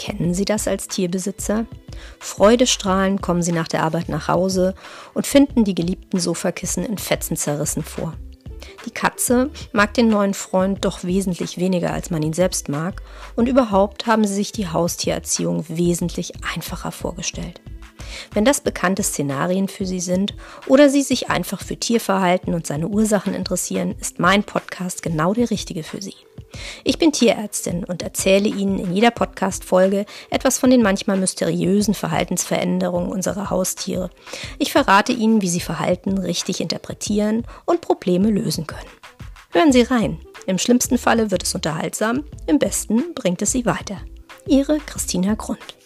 Kennen Sie das als Tierbesitzer? Freudestrahlend kommen Sie nach der Arbeit nach Hause und finden die geliebten Sofakissen in Fetzen zerrissen vor. Die Katze mag den neuen Freund doch wesentlich weniger, als man ihn selbst mag, und überhaupt haben sie sich die Haustiererziehung wesentlich einfacher vorgestellt. Wenn das bekannte Szenarien für Sie sind oder Sie sich einfach für Tierverhalten und seine Ursachen interessieren, ist mein Podcast genau der richtige für Sie. Ich bin Tierärztin und erzähle Ihnen in jeder Podcast-Folge etwas von den manchmal mysteriösen Verhaltensveränderungen unserer Haustiere. Ich verrate Ihnen, wie Sie Verhalten richtig interpretieren und Probleme lösen können. Hören Sie rein. Im schlimmsten Falle wird es unterhaltsam, im besten bringt es Sie weiter. Ihre Christina Grund.